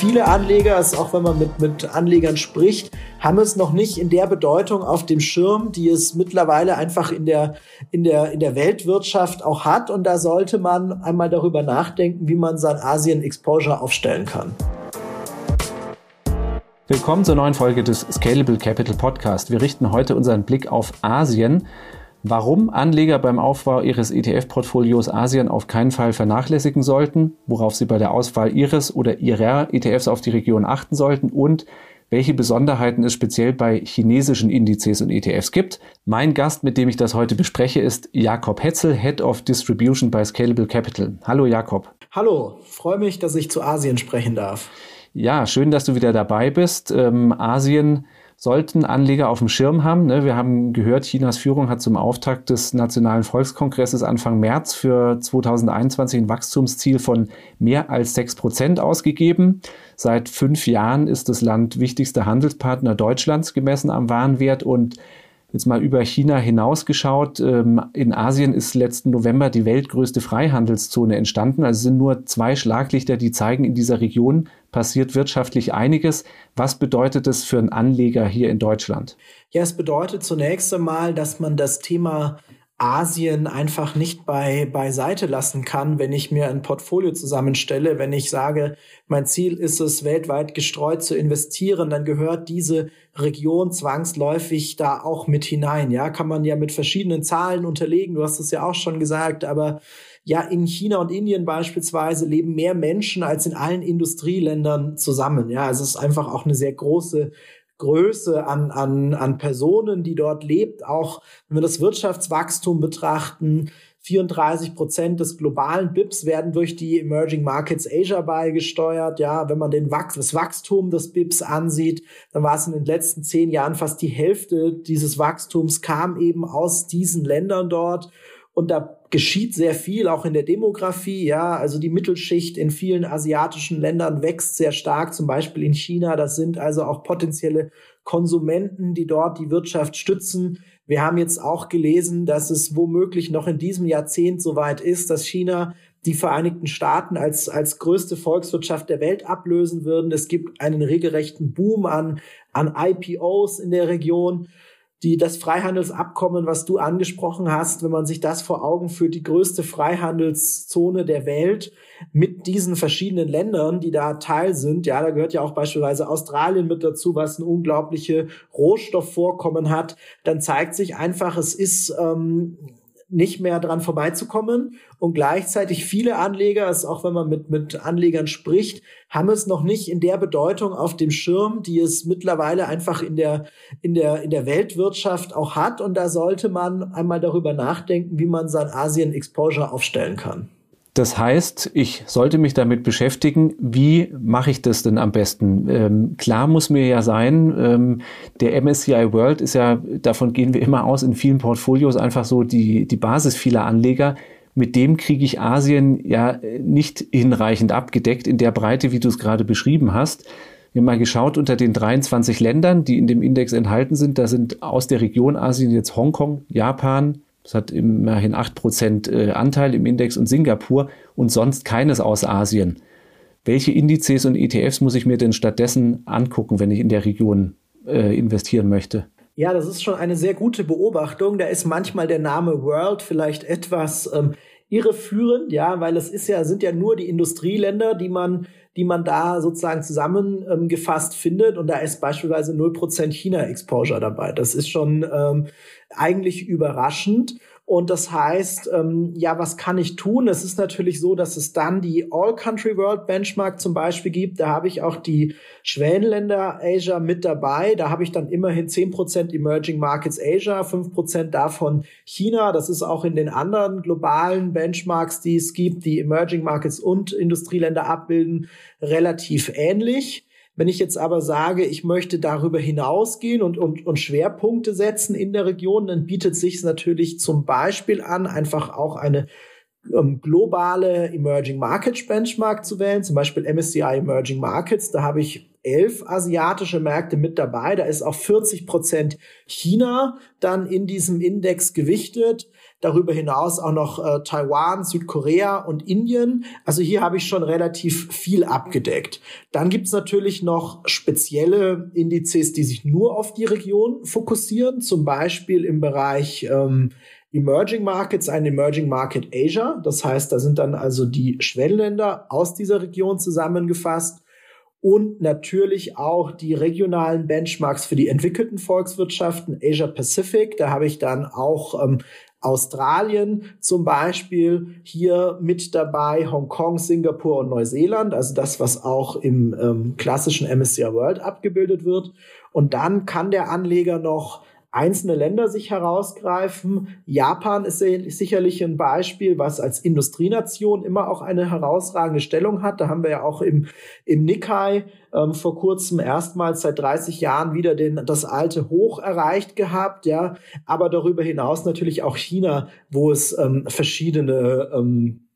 viele Anleger, also auch wenn man mit, mit Anlegern spricht, haben es noch nicht in der Bedeutung auf dem Schirm, die es mittlerweile einfach in der, in der, in der Weltwirtschaft auch hat. Und da sollte man einmal darüber nachdenken, wie man sein Asien-Exposure aufstellen kann. Willkommen zur neuen Folge des Scalable Capital Podcast. Wir richten heute unseren Blick auf Asien warum Anleger beim Aufbau ihres ETF-Portfolios Asien auf keinen Fall vernachlässigen sollten, worauf sie bei der Auswahl ihres oder ihrer ETFs auf die Region achten sollten und welche Besonderheiten es speziell bei chinesischen Indizes und ETFs gibt. Mein Gast, mit dem ich das heute bespreche, ist Jakob Hetzel, Head of Distribution bei Scalable Capital. Hallo Jakob. Hallo, freue mich, dass ich zu Asien sprechen darf. Ja, schön, dass du wieder dabei bist. Ähm, Asien sollten Anleger auf dem Schirm haben. Ne? Wir haben gehört, Chinas Führung hat zum Auftakt des Nationalen Volkskongresses Anfang März für 2021 ein Wachstumsziel von mehr als sechs Prozent ausgegeben. Seit fünf Jahren ist das Land wichtigster Handelspartner Deutschlands gemessen am Warenwert und Jetzt mal über China hinausgeschaut. Ähm, in Asien ist letzten November die weltgrößte Freihandelszone entstanden. Also sind nur zwei Schlaglichter, die zeigen, in dieser Region passiert wirtschaftlich einiges. Was bedeutet das für einen Anleger hier in Deutschland? Ja, es bedeutet zunächst einmal, dass man das Thema Asien einfach nicht bei, beiseite lassen kann, wenn ich mir ein Portfolio zusammenstelle. Wenn ich sage, mein Ziel ist es, weltweit gestreut zu investieren, dann gehört diese Region zwangsläufig da auch mit hinein. Ja, kann man ja mit verschiedenen Zahlen unterlegen. Du hast es ja auch schon gesagt, aber ja, in China und Indien beispielsweise leben mehr Menschen als in allen Industrieländern zusammen. Ja, es ist einfach auch eine sehr große Größe an, an, an Personen, die dort lebt. Auch wenn wir das Wirtschaftswachstum betrachten, 34 Prozent des globalen BIPs werden durch die Emerging Markets Asia beigesteuert. Ja, wenn man den Wach das Wachstum des BIPs ansieht, dann war es in den letzten zehn Jahren fast die Hälfte dieses Wachstums kam eben aus diesen Ländern dort. Und da geschieht sehr viel, auch in der Demografie. Ja, also die Mittelschicht in vielen asiatischen Ländern wächst sehr stark, zum Beispiel in China. Das sind also auch potenzielle Konsumenten, die dort die Wirtschaft stützen. Wir haben jetzt auch gelesen, dass es womöglich noch in diesem Jahrzehnt soweit ist, dass China die Vereinigten Staaten als, als größte Volkswirtschaft der Welt ablösen würden. Es gibt einen regelrechten Boom an, an IPOs in der Region die, das Freihandelsabkommen, was du angesprochen hast, wenn man sich das vor Augen führt, die größte Freihandelszone der Welt mit diesen verschiedenen Ländern, die da Teil sind. Ja, da gehört ja auch beispielsweise Australien mit dazu, was ein unglaubliche Rohstoffvorkommen hat. Dann zeigt sich einfach, es ist ähm, nicht mehr dran vorbeizukommen. Und gleichzeitig viele Anleger, also auch wenn man mit, mit Anlegern spricht, haben es noch nicht in der Bedeutung auf dem Schirm, die es mittlerweile einfach in der, in der, in der Weltwirtschaft auch hat. Und da sollte man einmal darüber nachdenken, wie man sein Asien-Exposure aufstellen kann. Das heißt, ich sollte mich damit beschäftigen, wie mache ich das denn am besten? Ähm, klar muss mir ja sein, ähm, der MSCI World ist ja, davon gehen wir immer aus, in vielen Portfolios einfach so die, die Basis vieler Anleger. Mit dem kriege ich Asien ja nicht hinreichend abgedeckt in der Breite, wie du es gerade beschrieben hast. Wir haben mal geschaut unter den 23 Ländern, die in dem Index enthalten sind. Da sind aus der Region Asien jetzt Hongkong, Japan, das hat immerhin 8% äh, Anteil im Index und Singapur und sonst keines aus Asien. Welche Indizes und ETFs muss ich mir denn stattdessen angucken, wenn ich in der Region äh, investieren möchte? Ja, das ist schon eine sehr gute Beobachtung. Da ist manchmal der Name World vielleicht etwas ähm, irreführend, ja, weil es ist ja, sind ja nur die Industrieländer, die man, die man da sozusagen zusammengefasst ähm, findet. Und da ist beispielsweise 0% China-Exposure dabei. Das ist schon ähm, eigentlich überraschend. Und das heißt, ähm, ja, was kann ich tun? Es ist natürlich so, dass es dann die All-Country World Benchmark zum Beispiel gibt. Da habe ich auch die Schwellenländer Asia mit dabei. Da habe ich dann immerhin zehn Prozent Emerging Markets Asia, fünf Prozent davon China. Das ist auch in den anderen globalen Benchmarks, die es gibt, die Emerging Markets und Industrieländer abbilden, relativ ähnlich. Wenn ich jetzt aber sage, ich möchte darüber hinausgehen und, und, und Schwerpunkte setzen in der Region, dann bietet sich natürlich zum Beispiel an, einfach auch eine ähm, globale Emerging Markets Benchmark zu wählen, zum Beispiel MSCI Emerging Markets. Da habe ich elf asiatische Märkte mit dabei. Da ist auch 40 Prozent China dann in diesem Index gewichtet. Darüber hinaus auch noch äh, Taiwan, Südkorea und Indien. Also hier habe ich schon relativ viel abgedeckt. Dann gibt's natürlich noch spezielle Indizes, die sich nur auf die Region fokussieren, zum Beispiel im Bereich ähm, Emerging Markets, ein Emerging Market Asia. Das heißt, da sind dann also die Schwellenländer aus dieser Region zusammengefasst und natürlich auch die regionalen Benchmarks für die entwickelten Volkswirtschaften, Asia Pacific. Da habe ich dann auch ähm, Australien zum Beispiel hier mit dabei, Hongkong, Singapur und Neuseeland, also das, was auch im ähm, klassischen MSCI World abgebildet wird. Und dann kann der Anleger noch einzelne Länder sich herausgreifen. Japan ist sicherlich ein Beispiel, was als Industrienation immer auch eine herausragende Stellung hat. Da haben wir ja auch im, im Nikkei ähm, vor kurzem erstmals seit 30 Jahren wieder den, das alte Hoch erreicht gehabt, ja. Aber darüber hinaus natürlich auch China, wo es ähm, verschiedene ähm,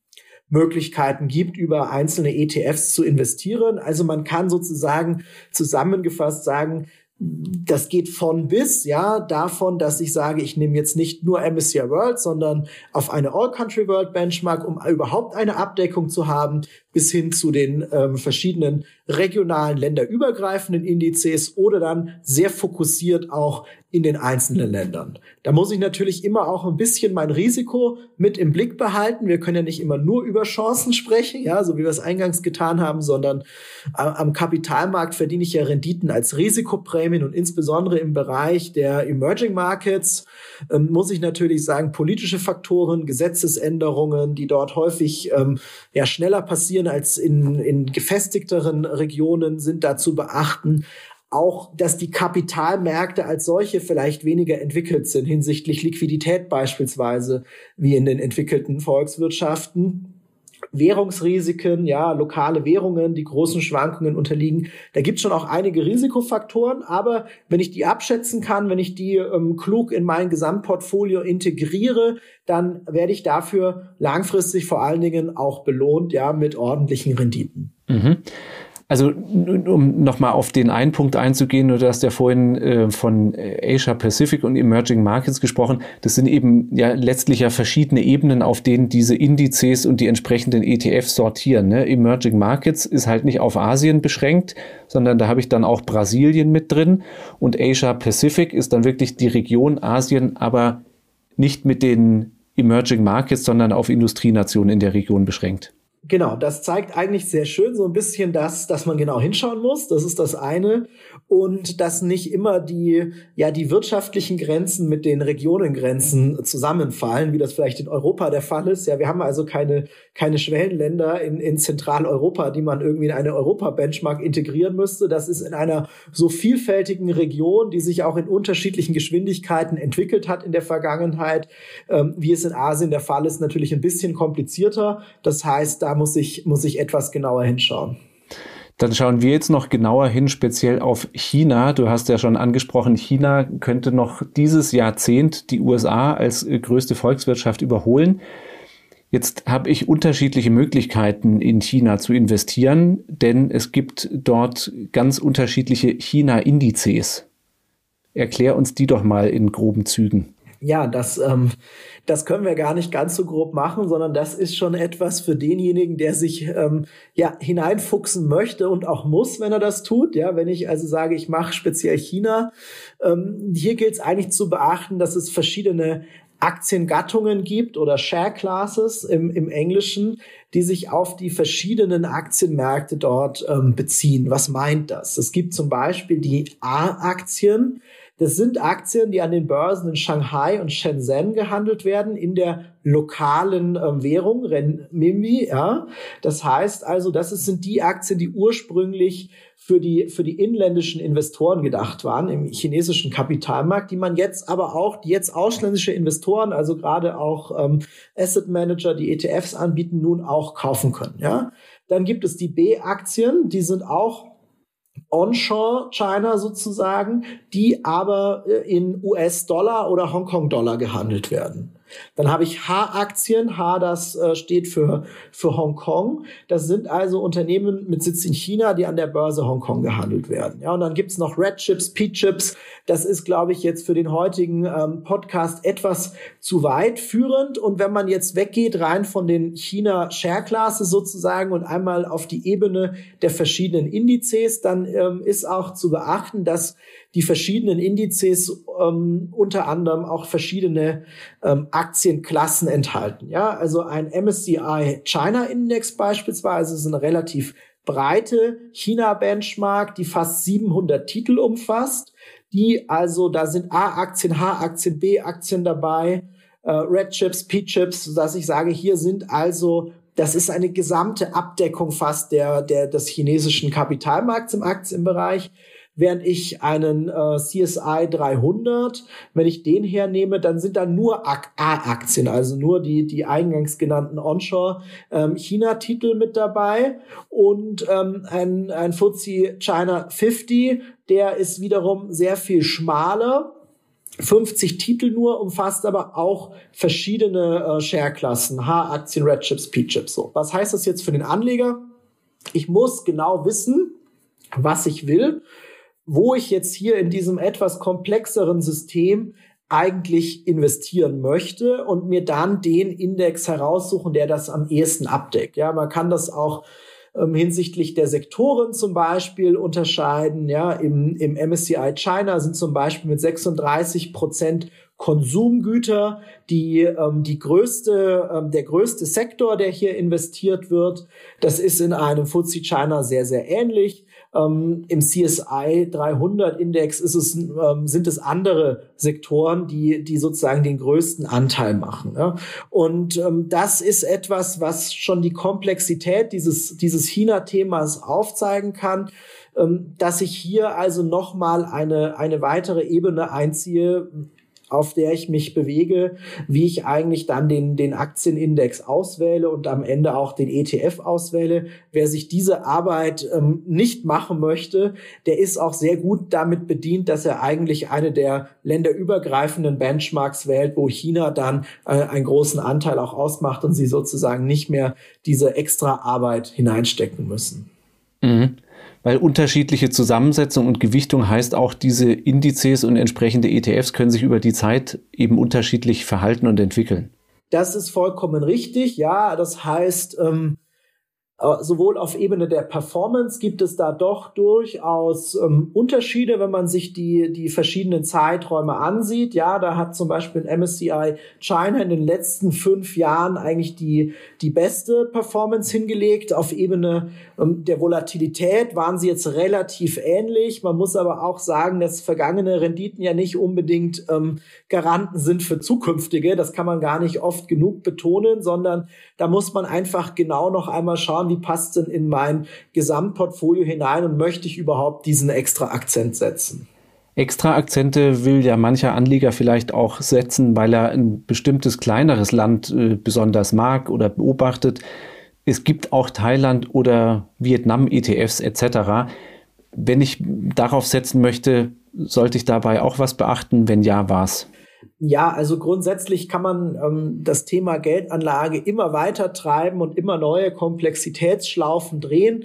Möglichkeiten gibt, über einzelne ETFs zu investieren. Also man kann sozusagen zusammengefasst sagen, das geht von bis, ja, davon, dass ich sage, ich nehme jetzt nicht nur MSCI World, sondern auf eine All-Country World Benchmark, um überhaupt eine Abdeckung zu haben, bis hin zu den ähm, verschiedenen regionalen länderübergreifenden Indizes oder dann sehr fokussiert auch in den einzelnen Ländern. Da muss ich natürlich immer auch ein bisschen mein Risiko mit im Blick behalten. Wir können ja nicht immer nur über Chancen sprechen, ja, so wie wir es eingangs getan haben, sondern äh, am Kapitalmarkt verdiene ich ja Renditen als Risikoprämien und insbesondere im Bereich der Emerging Markets ähm, muss ich natürlich sagen, politische Faktoren, Gesetzesänderungen, die dort häufig ähm, ja schneller passieren als in, in gefestigteren Regionen, sind da zu beachten auch, dass die Kapitalmärkte als solche vielleicht weniger entwickelt sind hinsichtlich Liquidität beispielsweise wie in den entwickelten Volkswirtschaften. Währungsrisiken, ja, lokale Währungen, die großen Schwankungen unterliegen. Da gibt es schon auch einige Risikofaktoren, aber wenn ich die abschätzen kann, wenn ich die ähm, klug in mein Gesamtportfolio integriere, dann werde ich dafür langfristig vor allen Dingen auch belohnt, ja, mit ordentlichen Renditen. Mhm. Also um nochmal auf den einen Punkt einzugehen, du hast ja vorhin äh, von Asia Pacific und Emerging Markets gesprochen. Das sind eben ja letztlich ja verschiedene Ebenen, auf denen diese Indizes und die entsprechenden ETFs sortieren. Ne? Emerging Markets ist halt nicht auf Asien beschränkt, sondern da habe ich dann auch Brasilien mit drin und Asia Pacific ist dann wirklich die Region Asien, aber nicht mit den Emerging Markets, sondern auf Industrienationen in der Region beschränkt. Genau, das zeigt eigentlich sehr schön so ein bisschen das, dass man genau hinschauen muss. Das ist das eine. Und dass nicht immer die, ja, die wirtschaftlichen Grenzen mit den Regionengrenzen zusammenfallen, wie das vielleicht in Europa der Fall ist. Ja, wir haben also keine, keine Schwellenländer in, in Zentraleuropa, die man irgendwie in eine Europa-Benchmark integrieren müsste. Das ist in einer so vielfältigen Region, die sich auch in unterschiedlichen Geschwindigkeiten entwickelt hat in der Vergangenheit, ähm, wie es in Asien der Fall ist, natürlich ein bisschen komplizierter. Das heißt, da muss ich, muss ich etwas genauer hinschauen. Dann schauen wir jetzt noch genauer hin, speziell auf China. Du hast ja schon angesprochen, China könnte noch dieses Jahrzehnt die USA als äh, größte Volkswirtschaft überholen. Jetzt habe ich unterschiedliche Möglichkeiten in China zu investieren, denn es gibt dort ganz unterschiedliche China-Indizes. Erklär uns die doch mal in groben Zügen. Ja, das ähm, das können wir gar nicht ganz so grob machen, sondern das ist schon etwas für denjenigen, der sich ähm, ja hineinfuchsen möchte und auch muss, wenn er das tut. Ja, wenn ich also sage, ich mache speziell China, ähm, hier gilt es eigentlich zu beachten, dass es verschiedene Aktiengattungen gibt oder Share Classes im, im Englischen, die sich auf die verschiedenen Aktienmärkte dort ähm, beziehen. Was meint das? Es gibt zum Beispiel die A-Aktien. Das sind Aktien, die an den Börsen in Shanghai und Shenzhen gehandelt werden, in der lokalen äh, Währung, Renminbi, ja. Das heißt also, das sind die Aktien, die ursprünglich für die, für die inländischen Investoren gedacht waren im chinesischen Kapitalmarkt, die man jetzt aber auch, die jetzt ausländische Investoren, also gerade auch ähm, Asset Manager, die ETFs anbieten, nun auch kaufen können, ja. Dann gibt es die B-Aktien, die sind auch onshore China sozusagen, die aber äh, in US-Dollar oder Hongkong-Dollar gehandelt werden. Dann habe ich H-Aktien. H, das äh, steht für, für Hongkong. Das sind also Unternehmen mit Sitz in China, die an der Börse Hongkong gehandelt werden. Ja, und dann gibt's noch Red Chips, P-Chips. Das ist, glaube ich, jetzt für den heutigen ähm, Podcast etwas zu weit führend. Und wenn man jetzt weggeht rein von den China Share Classes sozusagen und einmal auf die Ebene der verschiedenen Indizes, dann ähm, ist auch zu beachten, dass die verschiedenen Indizes ähm, unter anderem auch verschiedene ähm, Aktienklassen enthalten. Ja, also ein MSCI China Index beispielsweise ist eine relativ breite China-Benchmark, die fast 700 Titel umfasst. Die also, da sind A-Aktien, H-Aktien, B-Aktien dabei, äh, Red Chips, P-Chips, dass ich sage, hier sind also das ist eine gesamte Abdeckung fast der, der, des chinesischen Kapitalmarkts im Aktienbereich während ich einen äh, CSI 300, wenn ich den hernehme, dann sind da nur A-Aktien, also nur die, die eingangs genannten Onshore-China-Titel ähm, mit dabei und ähm, ein, ein FTSE China 50, der ist wiederum sehr viel schmaler. 50 Titel nur, umfasst aber auch verschiedene äh, Share-Klassen, H-Aktien, Red Chips, P-Chips. So. Was heißt das jetzt für den Anleger? Ich muss genau wissen, was ich will wo ich jetzt hier in diesem etwas komplexeren System eigentlich investieren möchte und mir dann den Index heraussuchen, der das am ehesten abdeckt. Ja, man kann das auch ähm, hinsichtlich der Sektoren zum Beispiel unterscheiden. Ja, im, im MSCI China sind zum Beispiel mit 36 Prozent Konsumgüter die ähm, die größte ähm, der größte Sektor, der hier investiert wird. Das ist in einem FTSE China sehr sehr ähnlich. Ähm, Im CSI 300 Index ist es, ähm, sind es andere Sektoren, die, die sozusagen den größten Anteil machen. Ja? Und ähm, das ist etwas, was schon die Komplexität dieses, dieses China-Themas aufzeigen kann ähm, dass ich hier also nochmal eine, eine weitere Ebene einziehe, auf der ich mich bewege, wie ich eigentlich dann den, den Aktienindex auswähle und am Ende auch den ETF auswähle. Wer sich diese Arbeit ähm, nicht machen möchte, der ist auch sehr gut damit bedient, dass er eigentlich eine der länderübergreifenden Benchmarks wählt, wo China dann äh, einen großen Anteil auch ausmacht und sie sozusagen nicht mehr diese extra Arbeit hineinstecken müssen. Mhm weil unterschiedliche Zusammensetzung und Gewichtung heißt auch, diese Indizes und entsprechende ETFs können sich über die Zeit eben unterschiedlich verhalten und entwickeln. Das ist vollkommen richtig, ja. Das heißt, ähm, äh, sowohl auf Ebene der Performance gibt es da doch durchaus ähm, Unterschiede, wenn man sich die, die verschiedenen Zeiträume ansieht. Ja, da hat zum Beispiel MSCI China in den letzten fünf Jahren eigentlich die, die beste Performance hingelegt. Auf Ebene ähm, der Volatilität waren sie jetzt relativ ähnlich. Man muss aber auch sagen, dass vergangene Renditen ja nicht unbedingt ähm, Garanten sind für zukünftige. Das kann man gar nicht oft genug betonen, sondern da muss man einfach genau noch einmal schauen, schauen, wie passt denn in mein Gesamtportfolio hinein und möchte ich überhaupt diesen extra Akzent setzen. Extra Akzente will ja mancher Anleger vielleicht auch setzen, weil er ein bestimmtes kleineres Land äh, besonders mag oder beobachtet. Es gibt auch Thailand oder Vietnam ETFs etc. Wenn ich darauf setzen möchte, sollte ich dabei auch was beachten? Wenn ja, was? Ja, also grundsätzlich kann man ähm, das Thema Geldanlage immer weiter treiben und immer neue Komplexitätsschlaufen drehen.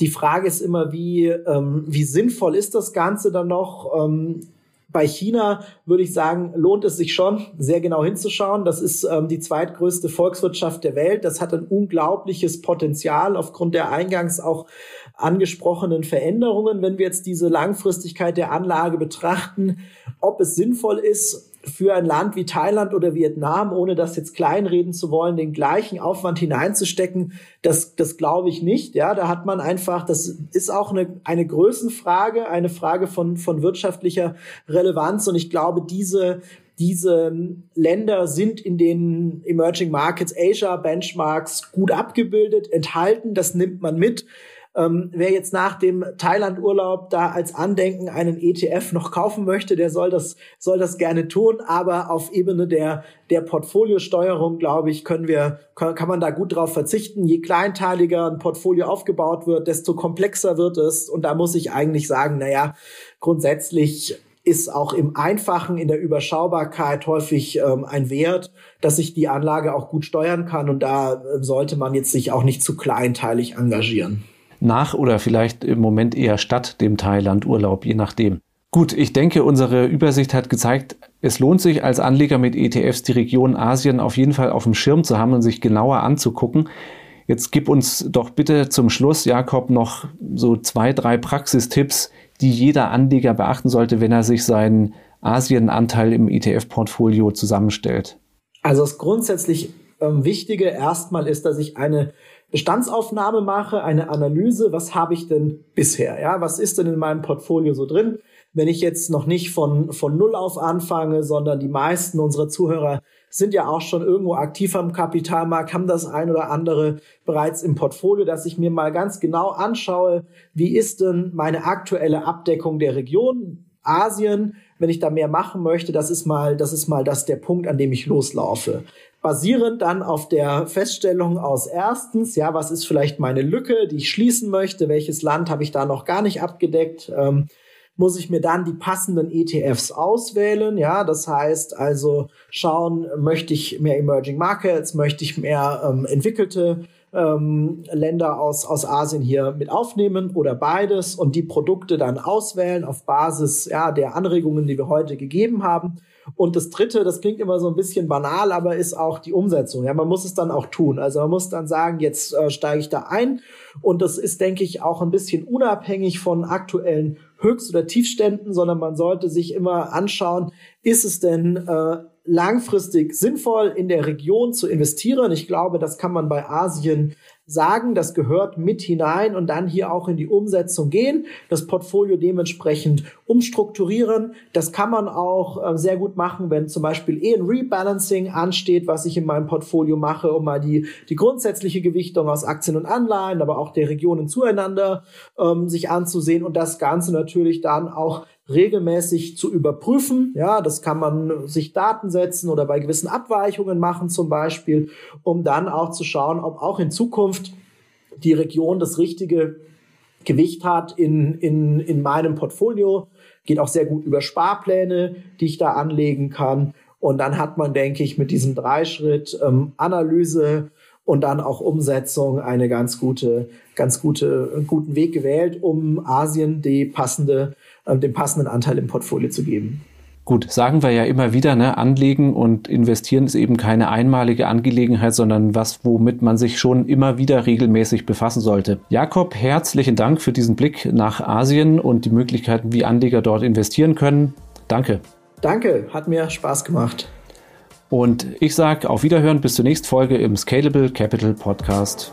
Die Frage ist immer, wie, ähm, wie sinnvoll ist das Ganze dann noch? Ähm, bei China würde ich sagen, lohnt es sich schon, sehr genau hinzuschauen. Das ist ähm, die zweitgrößte Volkswirtschaft der Welt. Das hat ein unglaubliches Potenzial aufgrund der eingangs auch angesprochenen Veränderungen. Wenn wir jetzt diese Langfristigkeit der Anlage betrachten, ob es sinnvoll ist, für ein Land wie Thailand oder Vietnam, ohne das jetzt kleinreden zu wollen, den gleichen Aufwand hineinzustecken, das, das glaube ich nicht. Ja, da hat man einfach, das ist auch eine, eine Größenfrage, eine Frage von, von wirtschaftlicher Relevanz. Und ich glaube, diese, diese Länder sind in den Emerging Markets Asia Benchmarks gut abgebildet, enthalten. Das nimmt man mit. Ähm, wer jetzt nach dem Thailand-Urlaub da als Andenken einen ETF noch kaufen möchte, der soll das, soll das gerne tun. Aber auf Ebene der, der Portfoliosteuerung, glaube ich, können wir, kann, man da gut drauf verzichten. Je kleinteiliger ein Portfolio aufgebaut wird, desto komplexer wird es. Und da muss ich eigentlich sagen, naja, grundsätzlich ist auch im Einfachen, in der Überschaubarkeit häufig ähm, ein Wert, dass ich die Anlage auch gut steuern kann. Und da äh, sollte man jetzt sich auch nicht zu kleinteilig engagieren. Nach oder vielleicht im Moment eher statt dem Thailand-Urlaub, je nachdem. Gut, ich denke, unsere Übersicht hat gezeigt, es lohnt sich als Anleger mit ETFs die Region Asien auf jeden Fall auf dem Schirm zu haben und sich genauer anzugucken. Jetzt gib uns doch bitte zum Schluss, Jakob, noch so zwei, drei Praxistipps, die jeder Anleger beachten sollte, wenn er sich seinen Asienanteil im ETF-Portfolio zusammenstellt. Also das grundsätzlich ähm, Wichtige erstmal ist, dass ich eine Bestandsaufnahme mache, eine Analyse, was habe ich denn bisher? Ja, was ist denn in meinem Portfolio so drin? Wenn ich jetzt noch nicht von, von Null auf anfange, sondern die meisten unserer Zuhörer sind ja auch schon irgendwo aktiv am Kapitalmarkt, haben das ein oder andere bereits im Portfolio, dass ich mir mal ganz genau anschaue, wie ist denn meine aktuelle Abdeckung der Region Asien, wenn ich da mehr machen möchte, das ist mal, das ist mal das der Punkt, an dem ich loslaufe. Basierend dann auf der Feststellung aus erstens, ja, was ist vielleicht meine Lücke, die ich schließen möchte, welches Land habe ich da noch gar nicht abgedeckt, ähm, muss ich mir dann die passenden ETFs auswählen. Ja, das heißt also schauen, möchte ich mehr Emerging Markets, möchte ich mehr ähm, entwickelte ähm, Länder aus, aus Asien hier mit aufnehmen oder beides und die Produkte dann auswählen auf Basis ja, der Anregungen, die wir heute gegeben haben. Und das Dritte, das klingt immer so ein bisschen banal, aber ist auch die Umsetzung. Ja, man muss es dann auch tun. Also man muss dann sagen, jetzt äh, steige ich da ein. Und das ist, denke ich, auch ein bisschen unabhängig von aktuellen Höchst- oder Tiefständen, sondern man sollte sich immer anschauen, ist es denn äh, langfristig sinnvoll, in der Region zu investieren? Ich glaube, das kann man bei Asien sagen, das gehört mit hinein und dann hier auch in die Umsetzung gehen, das Portfolio dementsprechend umstrukturieren. Das kann man auch äh, sehr gut machen, wenn zum Beispiel eh ein Rebalancing ansteht, was ich in meinem Portfolio mache, um mal die, die grundsätzliche Gewichtung aus Aktien und Anleihen, aber auch der Regionen zueinander ähm, sich anzusehen und das Ganze natürlich dann auch regelmäßig zu überprüfen. Ja, das kann man sich Daten setzen oder bei gewissen Abweichungen machen zum Beispiel, um dann auch zu schauen, ob auch in Zukunft die Region das richtige Gewicht hat in, in, in meinem Portfolio. Geht auch sehr gut über Sparpläne, die ich da anlegen kann. Und dann hat man, denke ich, mit diesem Dreischritt ähm, Analyse und dann auch Umsetzung eine ganz gute, ganz gute, guten Weg gewählt, um Asien die passende äh, den passenden Anteil im Portfolio zu geben. Gut, sagen wir ja immer wieder, ne, anlegen und investieren ist eben keine einmalige Angelegenheit, sondern was, womit man sich schon immer wieder regelmäßig befassen sollte. Jakob, herzlichen Dank für diesen Blick nach Asien und die Möglichkeiten, wie Anleger dort investieren können. Danke. Danke, hat mir Spaß gemacht. Und ich sage auf Wiederhören bis zur nächsten Folge im Scalable Capital Podcast.